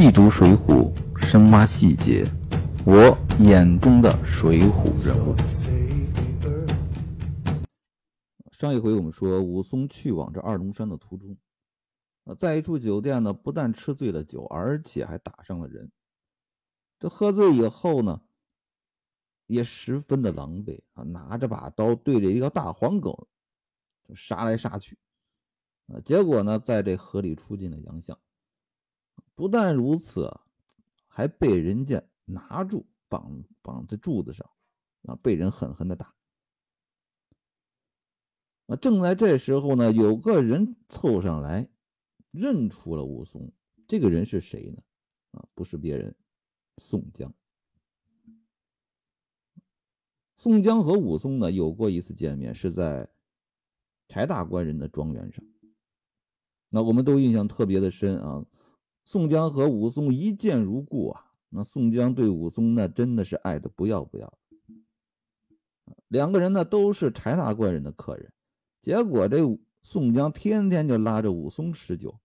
细读《水浒》，深挖细节，我眼中的水浒人物。上一回我们说，武松去往这二龙山的途中，啊，在一处酒店呢，不但吃醉了酒，而且还打伤了人。这喝醉以后呢，也十分的狼狈啊，拿着把刀对着一个大黄狗就杀来杀去，啊，结果呢，在这河里出尽了洋相。不但如此，还被人家拿住，绑绑在柱子上，啊，被人狠狠的打。啊，正在这时候呢，有个人凑上来，认出了武松。这个人是谁呢？啊，不是别人，宋江。宋江和武松呢有过一次见面，是在柴大官人的庄园上。那我们都印象特别的深啊。宋江和武松一见如故啊！那宋江对武松那真的是爱的不要不要。两个人呢都是柴大官人的客人，结果这宋江天天就拉着武松吃酒，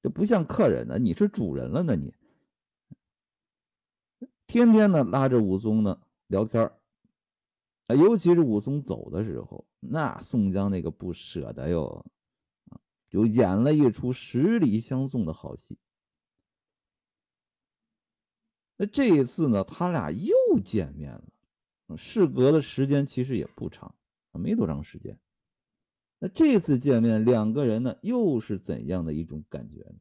这不像客人呢，你是主人了呢你。天天呢拉着武松呢聊天啊，尤其是武松走的时候，那宋江那个不舍得哟。就演了一出十里相送的好戏。那这一次呢，他俩又见面了，事隔的时间其实也不长，没多长时间。那这次见面，两个人呢又是怎样的一种感觉呢？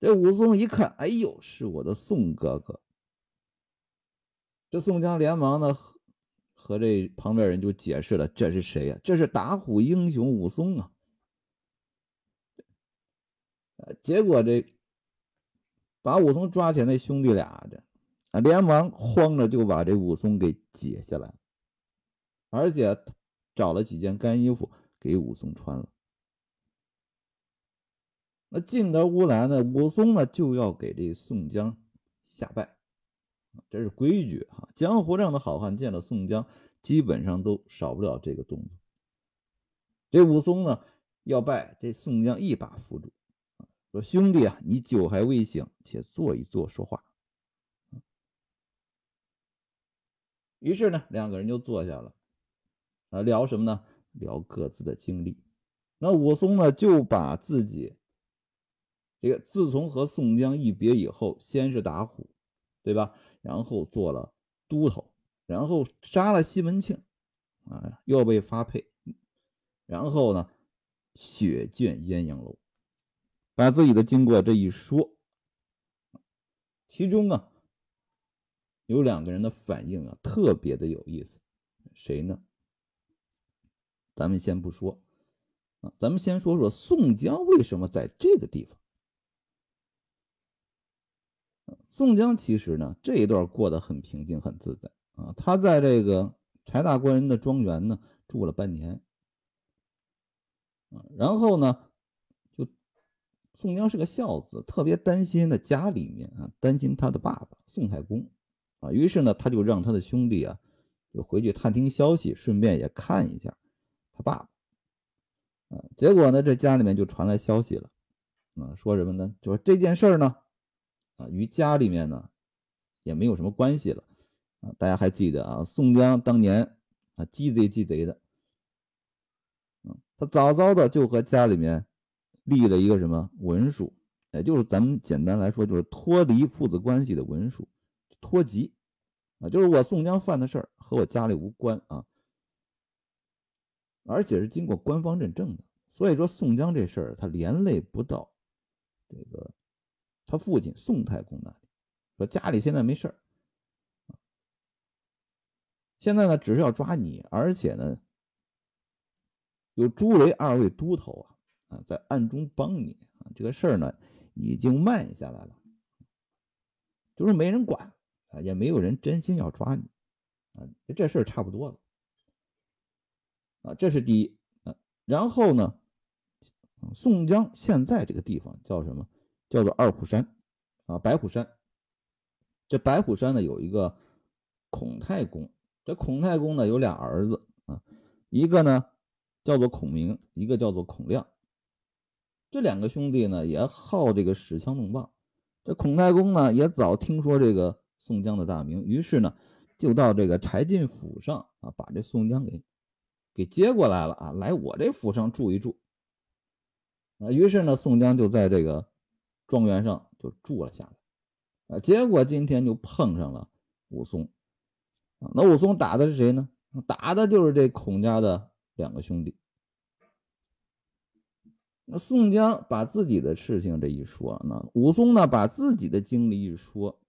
这武松一看，哎呦，是我的宋哥哥。这宋江连忙呢。和这旁边人就解释了，这是谁呀？这是打虎英雄武松啊！结果这把武松抓起来，那兄弟俩这啊，连忙慌着就把这武松给解下来，而且找了几件干衣服给武松穿了。那进得屋来呢，武松呢就要给这宋江下拜。这是规矩哈，江湖上的好汉见了宋江，基本上都少不了这个动作。这武松呢要拜，这宋江一把扶住，说：“兄弟啊，你酒还未醒，且坐一坐，说话。”于是呢，两个人就坐下了，啊，聊什么呢？聊各自的经历。那武松呢就把自己这个自从和宋江一别以后，先是打虎。对吧？然后做了都头，然后杀了西门庆，啊，又被发配，然后呢，血溅鸳鸯楼，把自己的经过这一说，其中啊，有两个人的反应啊，特别的有意思，谁呢？咱们先不说，啊，咱们先说说宋江为什么在这个地方。宋江其实呢，这一段过得很平静，很自在啊。他在这个柴大官人的庄园呢住了半年啊，然后呢，就宋江是个孝子，特别担心的家里面啊，担心他的爸爸宋太公啊，于是呢，他就让他的兄弟啊，就回去探听消息，顺便也看一下他爸爸啊。结果呢，这家里面就传来消息了啊，说什么呢？就说这件事呢。啊，与家里面呢也没有什么关系了啊！大家还记得啊？宋江当年啊，鸡贼鸡贼的，嗯，他早早的就和家里面立了一个什么文书，也就是咱们简单来说，就是脱离父子关系的文书，脱籍啊，就是我宋江犯的事儿和我家里无关啊，而且是经过官方认证的，所以说宋江这事儿他连累不到这个。他父亲宋太公那里说：“家里现在没事儿，现在呢只是要抓你，而且呢有朱雷二位都头啊啊在暗中帮你啊，这个事儿呢已经慢下来了，就是没人管啊，也没有人真心要抓你啊，这事儿差不多了啊，这是第一啊。然后呢，宋江现在这个地方叫什么？”叫做二虎山，啊，白虎山。这白虎山呢有一个孔太公，这孔太公呢有俩儿子啊，一个呢叫做孔明，一个叫做孔亮。这两个兄弟呢也好这个使枪弄棒。这孔太公呢也早听说这个宋江的大名，于是呢就到这个柴进府上啊，把这宋江给给接过来了啊，来我这府上住一住。啊，于是呢宋江就在这个庄园上就住了下来。啊，结果今天就碰上了武松。那武松打的是谁呢？打的就是这孔家的两个兄弟。那宋江把自己的事情这一说，那武松呢把自己的经历一说，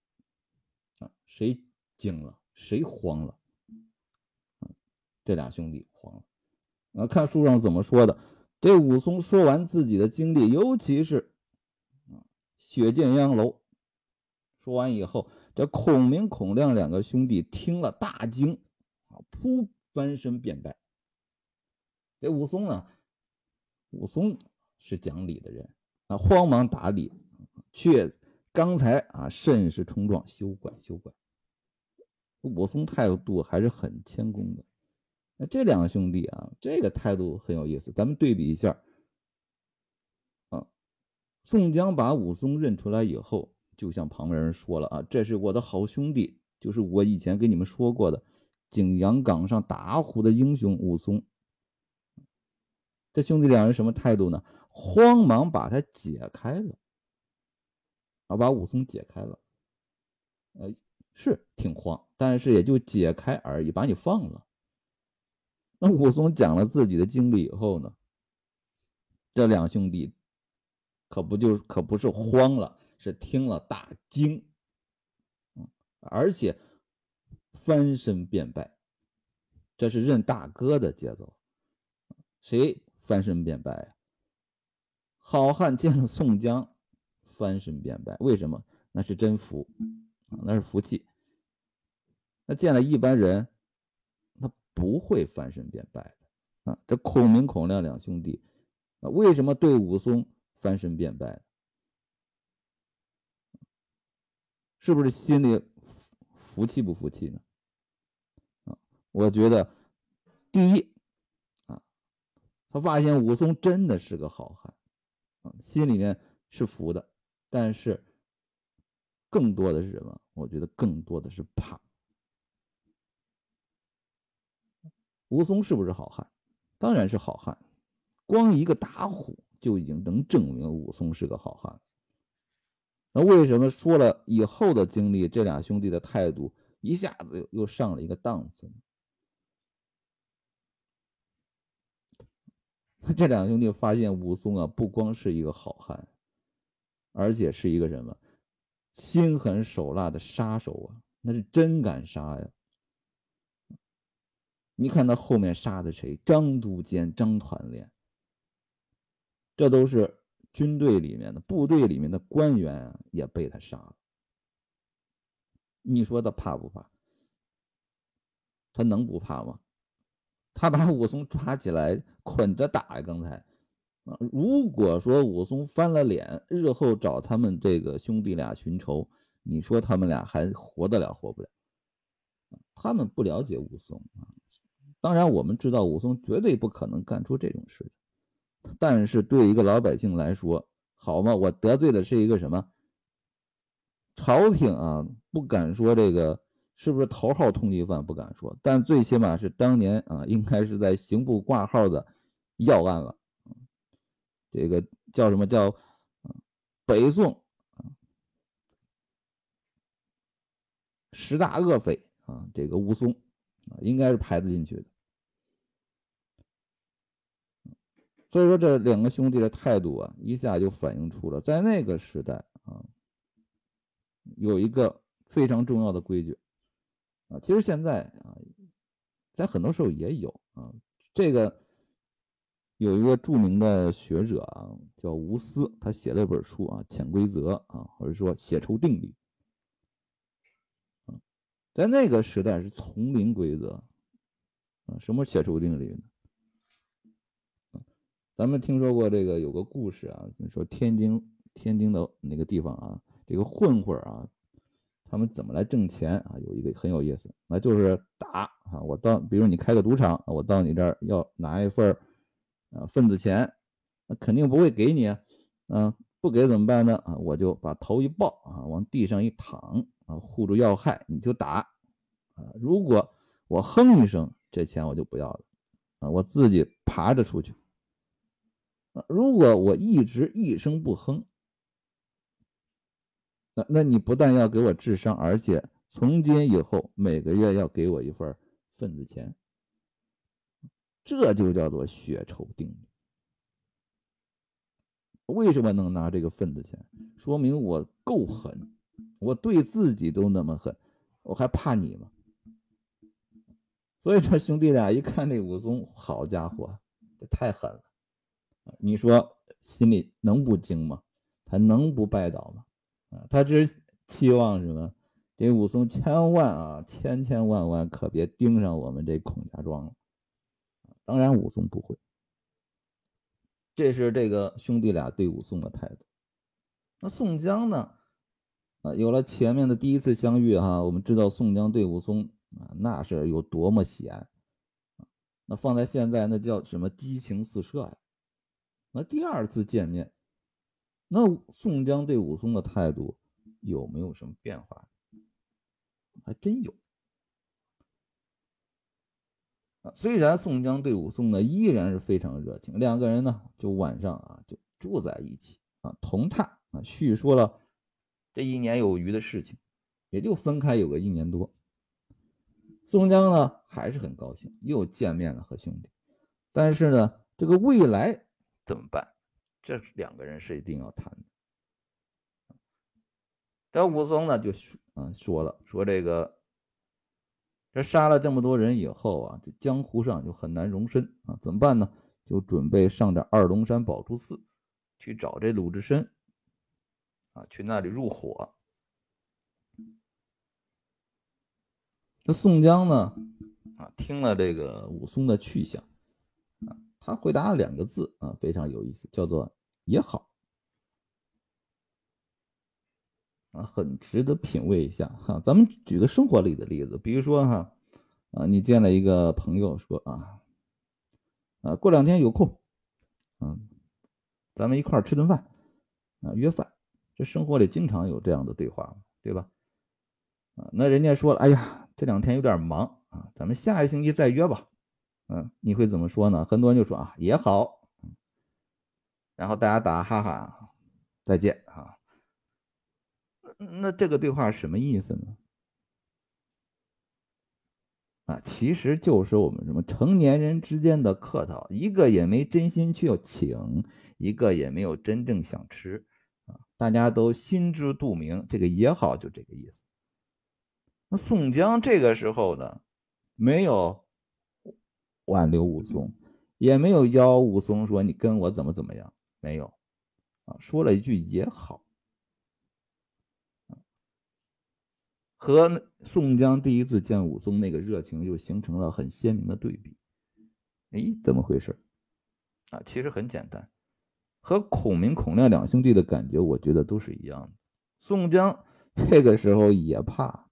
啊，谁惊了？谁慌了？这俩兄弟慌了。啊，看书上怎么说的？这武松说完自己的经历，尤其是啊，血溅央楼，说完以后，这孔明、孔亮两个兄弟听了大惊，啊，扑翻身便拜。这武松呢，武松。是讲理的人啊，慌忙打理，却刚才啊甚是冲撞，休怪休怪。武松态度还是很谦恭的。那这两个兄弟啊，这个态度很有意思，咱们对比一下啊。宋江把武松认出来以后，就向旁边人说了啊，这是我的好兄弟，就是我以前跟你们说过的景阳冈上打虎的英雄武松。这兄弟两人什么态度呢？慌忙把他解开了，啊，把武松解开了，呃，是挺慌，但是也就解开而已，把你放了。那武松讲了自己的经历以后呢，这两兄弟可不就可不是慌了，是听了大惊，而且翻身便拜，这是认大哥的节奏，谁翻身便拜呀？好汉见了宋江，翻身便拜。为什么？那是真福啊，那是福气。那见了一般人，他不会翻身便拜的啊。这孔明、孔亮两兄弟啊，为什么对武松翻身便拜？是不是心里服服气不服气呢？啊，我觉得第一啊，他发现武松真的是个好汉。啊，心里面是服的，但是更多的是什么？我觉得更多的是怕。武松是不是好汉？当然是好汉，光一个打虎就已经能证明武松是个好汉。那为什么说了以后的经历，这俩兄弟的态度一下子又又上了一个档次呢？这两兄弟发现武松啊，不光是一个好汉，而且是一个什么心狠手辣的杀手啊！那是真敢杀呀！你看他后面杀的谁？张都监、张团练，这都是军队里面的、部队里面的官员，也被他杀了。你说他怕不怕？他能不怕吗？他把武松抓起来捆着打呀！刚才，如果说武松翻了脸，日后找他们这个兄弟俩寻仇，你说他们俩还活得了活不了？他们不了解武松啊。当然，我们知道武松绝对不可能干出这种事情。但是对一个老百姓来说，好嘛，我得罪的是一个什么朝廷啊？不敢说这个。是不是头号通缉犯不敢说，但最起码是当年啊，应该是在刑部挂号的要案了。这个叫什么叫北宋十大恶匪啊？这个武松啊，应该是排得进去的。所以说，这两个兄弟的态度啊，一下就反映出了在那个时代啊，有一个非常重要的规矩。啊，其实现在啊，在很多时候也有啊。这个有一个著名的学者啊，叫吴思，他写了一本书啊，《潜规则》啊，或者说《血仇定律》。在那个时代是丛林规则啊。什么血仇定律呢？咱们听说过这个有个故事啊，说天津天津的那个地方啊，这个混混啊。他们怎么来挣钱啊？有一个很有意思，那就是打啊！我到，比如你开个赌场，我到你这儿要拿一份啊份子钱，那肯定不会给你啊。嗯，不给怎么办呢？啊，我就把头一抱啊，往地上一躺啊，护住要害，你就打啊。如果我哼一声，这钱我就不要了啊，我自己爬着出去。啊，如果我一直一声不哼，那那你不但要给我治伤，而且从今以后每个月要给我一份份子钱，这就叫做血仇定律。为什么能拿这个份子钱？说明我够狠，我对自己都那么狠，我还怕你吗？所以说兄弟俩一看这武松，好家伙，这太狠了。你说心里能不惊吗？他能不拜倒吗？啊，他只期望什么？这武松千万啊，千千万万可别盯上我们这孔家庄了。当然，武松不会。这是这个兄弟俩对武松的态度。那宋江呢？啊，有了前面的第一次相遇哈，我们知道宋江对武松啊，那是有多么喜爱。那放在现在，那叫什么激情四射呀？那第二次见面，那宋江对武松的态度有没有什么变化？还真有。啊，虽然宋江对武松呢依然是非常热情，两个人呢就晚上啊就住在一起啊，同榻啊，叙说了这一年有余的事情，也就分开有个一年多。宋江呢还是很高兴，又见面了和兄弟，但是呢这个未来。怎么办？这两个人是一定要谈的。这武松呢，就说啊说了，说这个这杀了这么多人以后啊，这江湖上就很难容身啊，怎么办呢？就准备上这二龙山宝珠寺去找这鲁智深啊，去那里入伙。这宋江呢啊，听了这个武松的去向。他回答了两个字啊，非常有意思，叫做“也好”，啊，很值得品味一下哈。咱们举个生活里的例子，比如说哈，啊，你见了一个朋友说啊，啊，过两天有空，嗯，咱们一块儿吃顿饭，啊，约饭。这生活里经常有这样的对话对吧？啊，那人家说了，哎呀，这两天有点忙啊，咱们下一星期再约吧。嗯，你会怎么说呢？很多人就说啊，也好，然后大家打哈哈，再见啊。那这个对话什么意思呢？啊，其实就是我们什么成年人之间的客套，一个也没真心去要请，一个也没有真正想吃啊，大家都心知肚明，这个也好，就这个意思。那宋江这个时候呢，没有。挽留武松，也没有邀武松说你跟我怎么怎么样，没有，啊，说了一句也好，和宋江第一次见武松那个热情就形成了很鲜明的对比。哎，怎么回事？啊，其实很简单，和孔明、孔亮两兄弟的感觉，我觉得都是一样的。宋江这个时候也怕，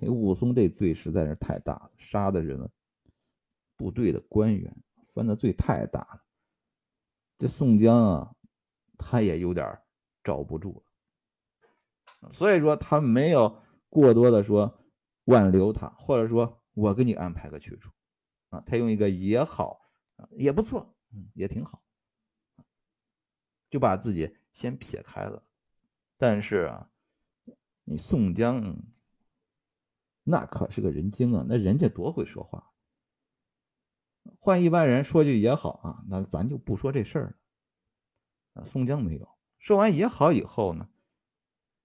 武松这罪实在是太大了，杀的人。部队的官员犯的罪太大了，这宋江啊，他也有点罩不住了，所以说他没有过多的说挽留他，或者说我给你安排个去处啊，他用一个也好，也不错，嗯，也挺好，就把自己先撇开了。但是啊，你宋江那可是个人精啊，那人家多会说话。换一般人说句也好啊，那咱就不说这事儿了。宋江没有说完也好以后呢，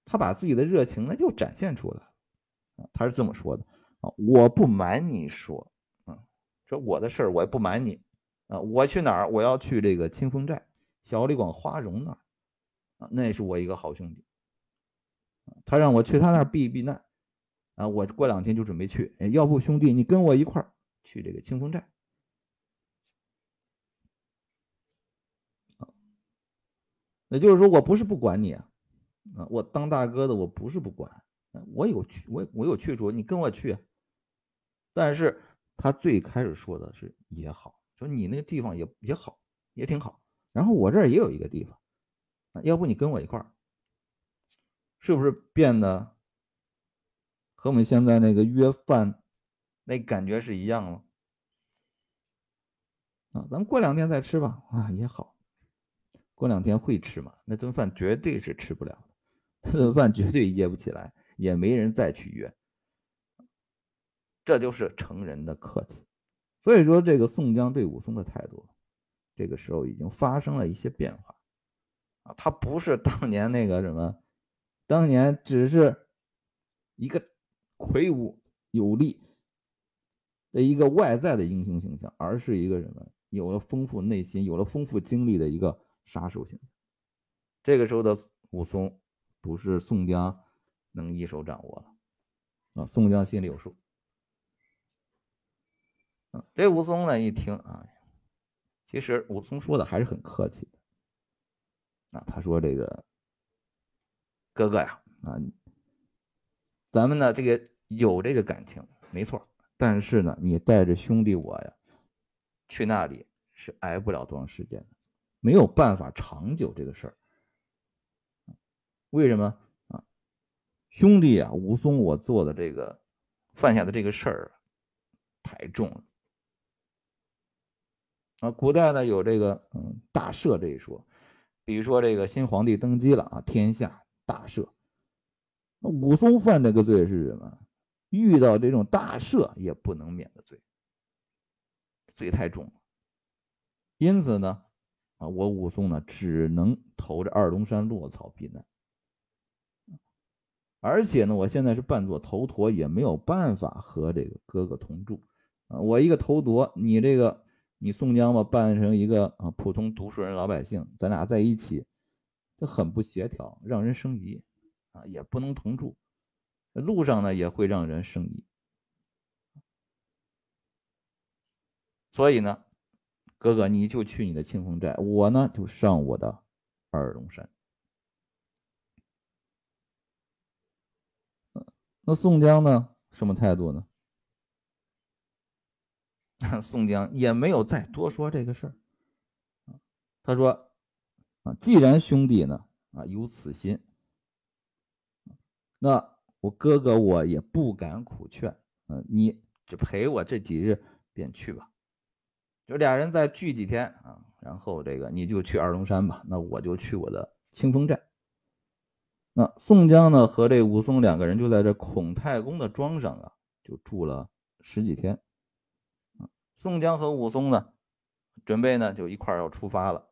他把自己的热情呢又展现出来，他是这么说的啊，我不瞒你说，啊，说我的事儿我也不瞒你啊，我去哪儿？我要去这个清风寨小李广花荣那儿啊，那是我一个好兄弟，他让我去他那儿避避难啊，我过两天就准备去，要不兄弟你跟我一块儿去这个清风寨。也就是说，我不是不管你啊，啊，我当大哥的，我不是不管，我有去，我我有去处，你跟我去。但是他最开始说的是也好，说你那个地方也也好，也挺好。然后我这儿也有一个地方，要不你跟我一块儿，是不是变得和我们现在那个约饭那感觉是一样了？啊，咱们过两天再吃吧。啊，也好，过两天会吃嘛？那顿饭绝对是吃不了的，那顿饭绝对噎不起来，也没人再去约。这就是成人的客气。所以说，这个宋江对武松的态度，这个时候已经发生了一些变化。啊，他不是当年那个什么，当年只是一个魁梧有力的一个外在的英雄形象，而是一个什么？有了丰富内心、有了丰富经历的一个杀手形象。这个时候的武松，不是宋江能一手掌握了啊！宋江心里有数。啊，这武松呢一听啊，其实武松说的还是很客气的啊。他说：“这个哥哥呀，啊，咱们呢这个有这个感情没错，但是呢，你带着兄弟我呀。”去那里是挨不了多长时间的，没有办法长久这个事儿。为什么啊？兄弟啊，武松，我做的这个犯下的这个事儿太重了啊！古代呢有这个嗯大赦这一说，比如说这个新皇帝登基了啊，天下大赦。那武松犯这个罪是什么？遇到这种大赦也不能免的罪。罪太重了，因此呢，啊，我武松呢只能投着二龙山落草避难。而且呢，我现在是扮作头陀，也没有办法和这个哥哥同住啊。我一个头陀，你这个你宋江吧，扮成一个啊普通读书人老百姓，咱俩在一起，这很不协调，让人生疑啊，也不能同住，路上呢也会让人生疑。所以呢，哥哥你就去你的清风寨，我呢就上我的二龙山。那宋江呢，什么态度呢？宋江也没有再多说这个事儿。他说：“啊，既然兄弟呢啊有此心，那我哥哥我也不敢苦劝，嗯，你只陪我这几日便去吧。”就俩人再聚几天啊，然后这个你就去二龙山吧，那我就去我的清风寨。那宋江呢和这武松两个人就在这孔太公的庄上啊，就住了十几天。宋江和武松呢，准备呢就一块要出发了。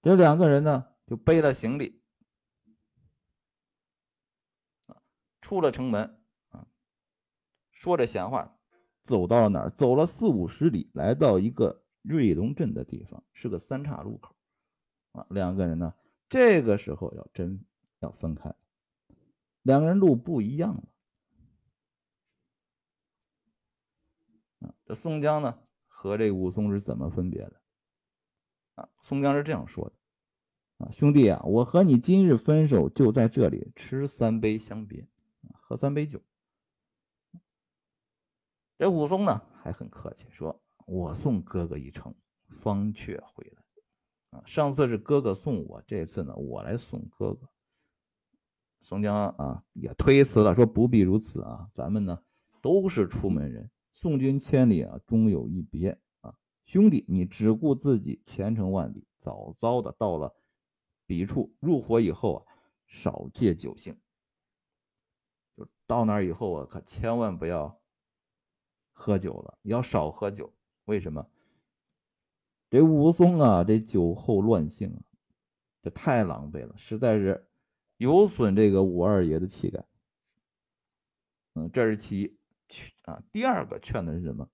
这两个人呢就背了行李出了城门，说着闲话。走到哪儿？走了四五十里，来到一个瑞龙镇的地方，是个三岔路口。啊，两个人呢，这个时候要真要分开，两个人路不一样了。啊，这宋江呢和这武松是怎么分别的？啊，宋江是这样说的：啊，兄弟啊，我和你今日分手，就在这里吃三杯相别，喝三杯酒。这武松呢还很客气，说：“我送哥哥一程，方却回来。啊，上次是哥哥送我，这次呢我来送哥哥。”宋江啊也推辞了，说：“不必如此啊，咱们呢都是出门人，送君千里啊，终有一别啊。兄弟，你只顾自己前程万里，早早的到了彼处入伙以后啊，少借酒兴。就到那儿以后啊，可千万不要。”喝酒了，要少喝酒。为什么？这武松啊，这酒后乱性啊，这太狼狈了，实在是有损这个武二爷的气概。嗯，这是其一。啊，第二个劝的是什么？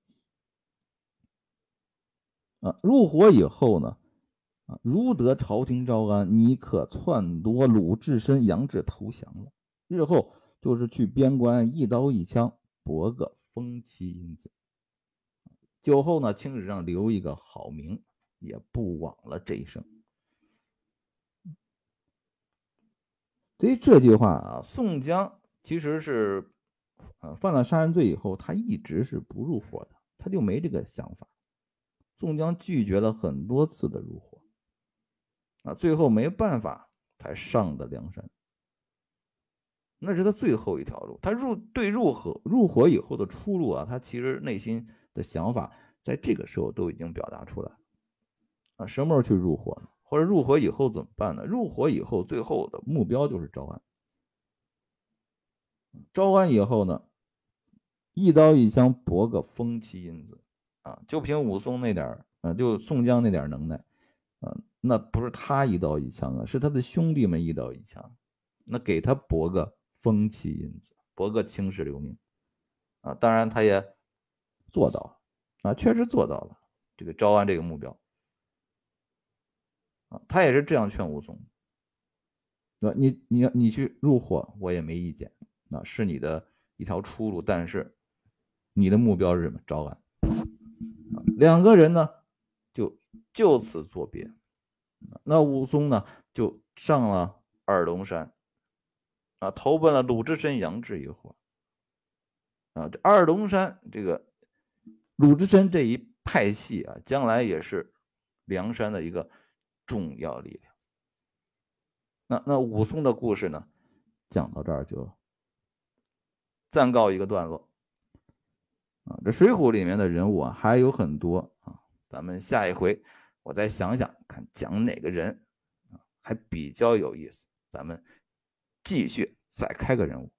啊，入伙以后呢，啊，如得朝廷招安，你可篡夺鲁智深、杨志投降了。日后就是去边关，一刀一枪搏个。风妻荫子，酒后呢，青史上留一个好名，也不枉了这一生。对于这句话啊，宋江其实是，呃，犯了杀人罪以后，他一直是不入伙的，他就没这个想法。宋江拒绝了很多次的入伙，啊，最后没办法才上的梁山。那是他最后一条路，他入对入伙入火以后的出路啊，他其实内心的想法在这个时候都已经表达出来啊，什么时候去入火呢？或者入火以后怎么办呢？入火以后，最后的目标就是招安。招安以后呢，一刀一枪搏个封妻印子啊，就凭武松那点儿啊，就宋江那点能耐啊，那不是他一刀一枪啊，是他的兄弟们一刀一枪，那给他搏个。封妻印子，博个青史留名啊！当然，他也做到了啊，确实做到了这个招安这个目标啊。他也是这样劝武松：，那你你你去入伙，我也没意见，那是你的一条出路。但是你的目标是什么？招安。两个人呢，就就此作别。那武松呢，就上了二龙山。啊，投奔了鲁智深、杨志一伙。啊，这二龙山这个鲁智深这一派系啊，将来也是梁山的一个重要力量。那那武松的故事呢，讲到这儿就暂告一个段落。啊，这《水浒》里面的人物啊还有很多啊，咱们下一回我再想想看讲哪个人啊还比较有意思，咱们。继续再开个人物。